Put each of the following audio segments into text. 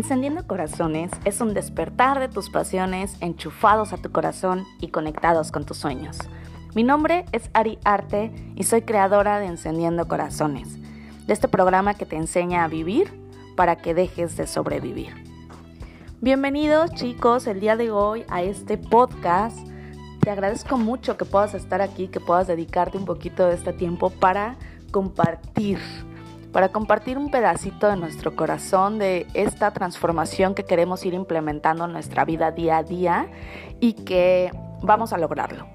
Encendiendo Corazones es un despertar de tus pasiones enchufados a tu corazón y conectados con tus sueños. Mi nombre es Ari Arte y soy creadora de Encendiendo Corazones, de este programa que te enseña a vivir para que dejes de sobrevivir. Bienvenidos chicos el día de hoy a este podcast. Te agradezco mucho que puedas estar aquí, que puedas dedicarte un poquito de este tiempo para compartir para compartir un pedacito de nuestro corazón de esta transformación que queremos ir implementando en nuestra vida día a día y que vamos a lograrlo.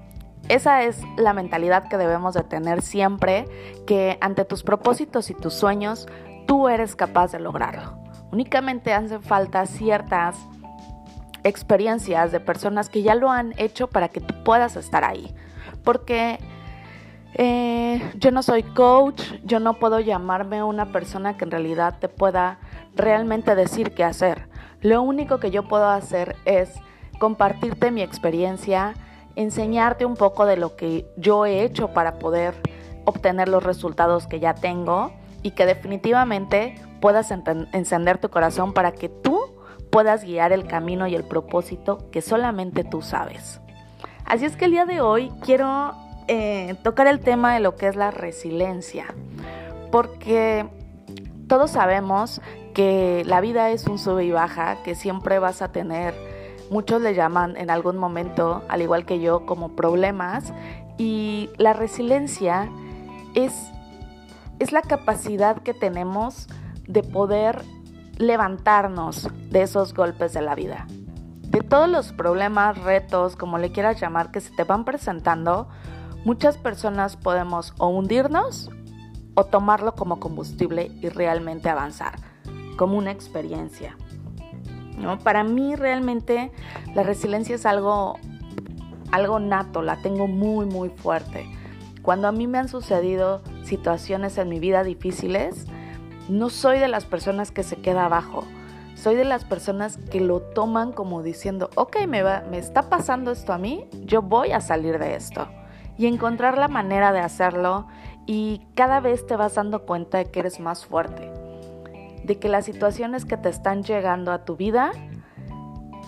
Esa es la mentalidad que debemos de tener siempre, que ante tus propósitos y tus sueños, tú eres capaz de lograrlo. Únicamente hacen falta ciertas experiencias de personas que ya lo han hecho para que tú puedas estar ahí. Porque eh, yo no soy coach, yo no puedo llamarme una persona que en realidad te pueda realmente decir qué hacer. Lo único que yo puedo hacer es compartirte mi experiencia, enseñarte un poco de lo que yo he hecho para poder obtener los resultados que ya tengo y que definitivamente puedas encender tu corazón para que tú puedas guiar el camino y el propósito que solamente tú sabes. Así es que el día de hoy quiero eh, tocar el tema de lo que es la resiliencia, porque todos sabemos que la vida es un sube y baja, que siempre vas a tener, muchos le llaman en algún momento, al igual que yo, como problemas, y la resiliencia es, es la capacidad que tenemos de poder levantarnos de esos golpes de la vida. De todos los problemas, retos, como le quieras llamar, que se te van presentando, muchas personas podemos o hundirnos o tomarlo como combustible y realmente avanzar, como una experiencia. ¿no? Para mí realmente la resiliencia es algo, algo nato, la tengo muy muy fuerte. Cuando a mí me han sucedido situaciones en mi vida difíciles, no soy de las personas que se queda abajo. Soy de las personas que lo toman como diciendo, ok, me, va, me está pasando esto a mí, yo voy a salir de esto y encontrar la manera de hacerlo y cada vez te vas dando cuenta de que eres más fuerte, de que las situaciones que te están llegando a tu vida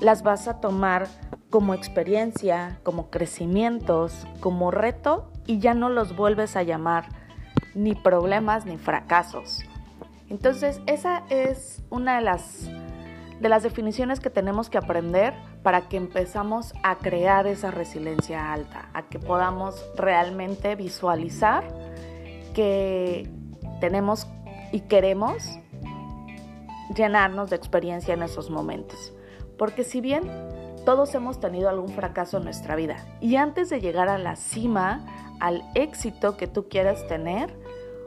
las vas a tomar como experiencia, como crecimientos, como reto y ya no los vuelves a llamar ni problemas ni fracasos. Entonces esa es una de las de las definiciones que tenemos que aprender para que empezamos a crear esa resiliencia alta, a que podamos realmente visualizar que tenemos y queremos llenarnos de experiencia en esos momentos. Porque si bien todos hemos tenido algún fracaso en nuestra vida y antes de llegar a la cima, al éxito que tú quieres tener,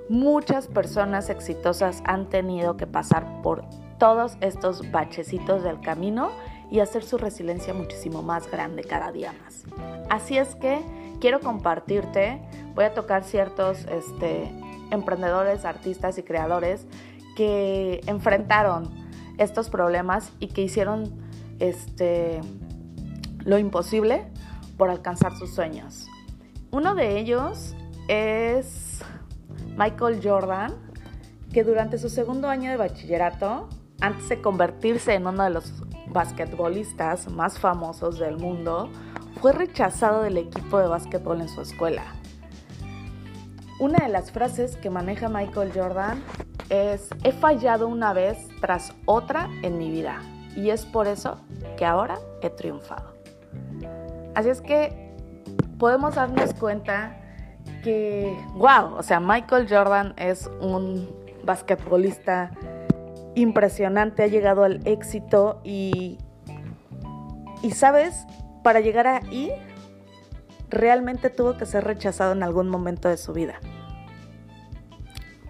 muchas personas exitosas han tenido que pasar por todos estos bachecitos del camino y hacer su resiliencia muchísimo más grande cada día más. Así es que quiero compartirte, voy a tocar ciertos este, emprendedores, artistas y creadores que enfrentaron estos problemas y que hicieron este, lo imposible por alcanzar sus sueños. Uno de ellos es Michael Jordan, que durante su segundo año de bachillerato antes de convertirse en uno de los basquetbolistas más famosos del mundo, fue rechazado del equipo de básquetbol en su escuela. Una de las frases que maneja Michael Jordan es, he fallado una vez tras otra en mi vida y es por eso que ahora he triunfado. Así es que podemos darnos cuenta que, wow, o sea, Michael Jordan es un basquetbolista impresionante, ha llegado al éxito y, y sabes, para llegar ahí, realmente tuvo que ser rechazado en algún momento de su vida.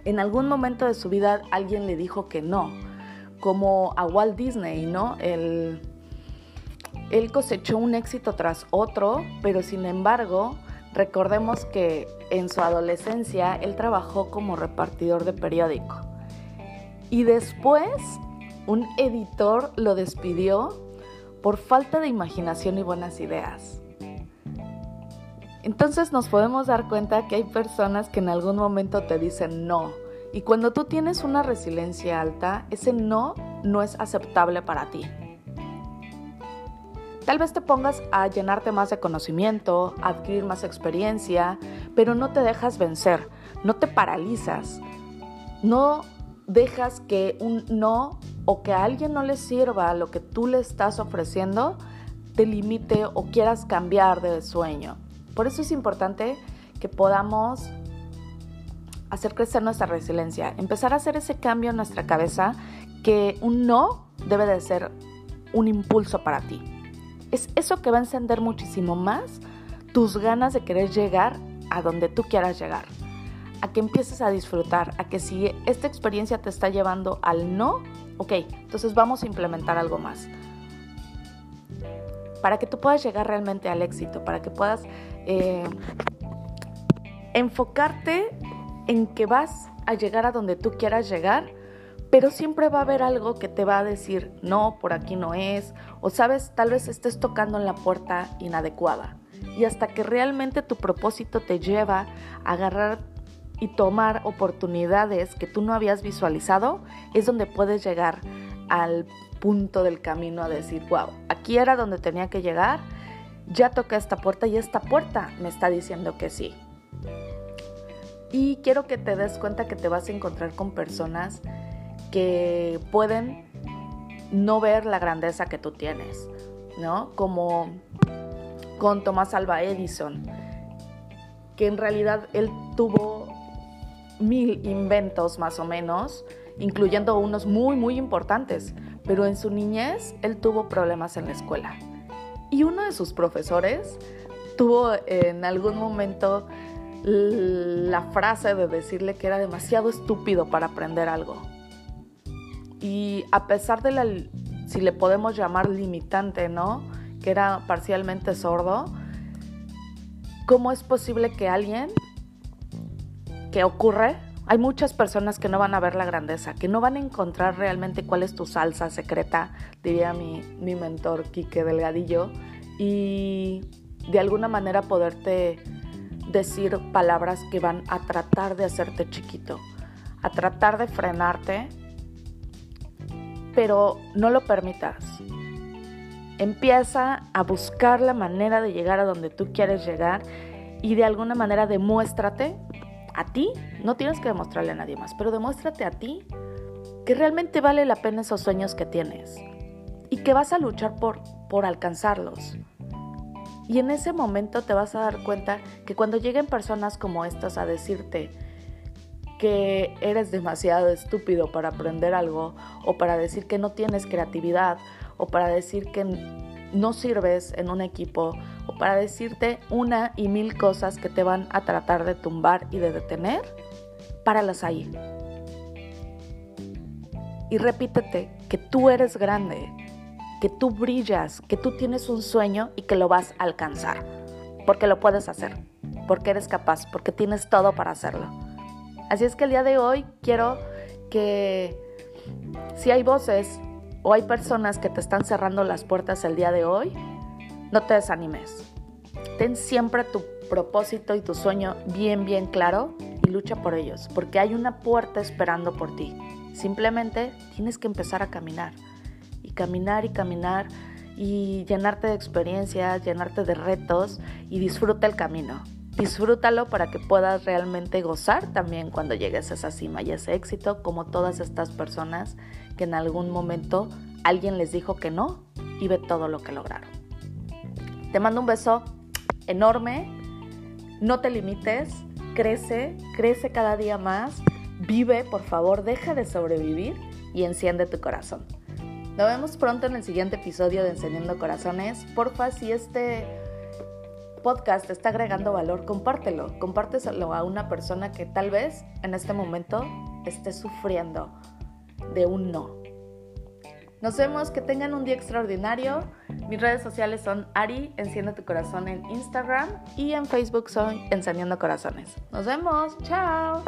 En algún momento de su vida alguien le dijo que no, como a Walt Disney, ¿no? Él, él cosechó un éxito tras otro, pero sin embargo, recordemos que en su adolescencia él trabajó como repartidor de periódico y después un editor lo despidió por falta de imaginación y buenas ideas. Entonces nos podemos dar cuenta que hay personas que en algún momento te dicen no Y cuando tú tienes una resiliencia alta, ese no no es aceptable para ti. Tal vez te pongas a llenarte más de conocimiento, a adquirir más experiencia, pero no te dejas vencer, no te paralizas, no dejas que un no o que a alguien no le sirva lo que tú le estás ofreciendo te limite o quieras cambiar de sueño. Por eso es importante que podamos hacer crecer nuestra resiliencia, empezar a hacer ese cambio en nuestra cabeza que un no debe de ser un impulso para ti. Es eso que va a encender muchísimo más tus ganas de querer llegar a donde tú quieras llegar. A que empieces a disfrutar, a que si esta experiencia te está llevando al no, ok, entonces vamos a implementar algo más. Para que tú puedas llegar realmente al éxito, para que puedas eh, enfocarte en que vas a llegar a donde tú quieras llegar, pero siempre va a haber algo que te va a decir, no, por aquí no es, o sabes, tal vez estés tocando en la puerta inadecuada. Y hasta que realmente tu propósito te lleva a agarrar y tomar oportunidades que tú no habías visualizado, es donde puedes llegar al punto del camino a decir, wow, aquí era donde tenía que llegar, ya toqué esta puerta y esta puerta me está diciendo que sí. Y quiero que te des cuenta que te vas a encontrar con personas que pueden no ver la grandeza que tú tienes, ¿no? Como con Tomás Alba Edison, que en realidad él tuvo mil inventos más o menos, incluyendo unos muy, muy importantes, pero en su niñez él tuvo problemas en la escuela. Y uno de sus profesores tuvo en algún momento la frase de decirle que era demasiado estúpido para aprender algo. Y a pesar de la, si le podemos llamar limitante, ¿no? Que era parcialmente sordo, ¿cómo es posible que alguien que ocurre? Hay muchas personas que no van a ver la grandeza, que no van a encontrar realmente cuál es tu salsa secreta, diría mi, mi mentor Quique Delgadillo, y de alguna manera poderte decir palabras que van a tratar de hacerte chiquito, a tratar de frenarte, pero no lo permitas. Empieza a buscar la manera de llegar a donde tú quieres llegar y de alguna manera demuéstrate a ti, no tienes que demostrarle a nadie más, pero demuéstrate a ti que realmente vale la pena esos sueños que tienes y que vas a luchar por, por alcanzarlos. Y en ese momento te vas a dar cuenta que cuando lleguen personas como estas a decirte que eres demasiado estúpido para aprender algo, o para decir que no tienes creatividad, o para decir que no sirves en un equipo, o para decirte una y mil cosas que te van a tratar de tumbar y de detener, páralas ahí. Y repítete que tú eres grande, que tú brillas, que tú tienes un sueño y que lo vas a alcanzar. Porque lo puedes hacer, porque eres capaz, porque tienes todo para hacerlo. Así es que el día de hoy quiero que si hay voces o hay personas que te están cerrando las puertas el día de hoy, no te desanimes. Ten siempre tu propósito y tu sueño bien, bien claro y lucha por ellos, porque hay una puerta esperando por ti. Simplemente tienes que empezar a caminar caminar y caminar y llenarte de experiencias, llenarte de retos y disfruta el camino. Disfrútalo para que puedas realmente gozar también cuando llegues a esa cima y ese éxito, como todas estas personas que en algún momento alguien les dijo que no y ve todo lo que lograron. Te mando un beso enorme, no te limites, crece, crece cada día más, vive, por favor, deja de sobrevivir y enciende tu corazón. Nos vemos pronto en el siguiente episodio de Encendiendo Corazones. Porfa, si este podcast te está agregando valor, compártelo. Compárteselo a una persona que tal vez en este momento esté sufriendo de un no. Nos vemos, que tengan un día extraordinario. Mis redes sociales son Ari, Enciende tu Corazón en Instagram y en Facebook soy Encendiendo Corazones. Nos vemos, chao.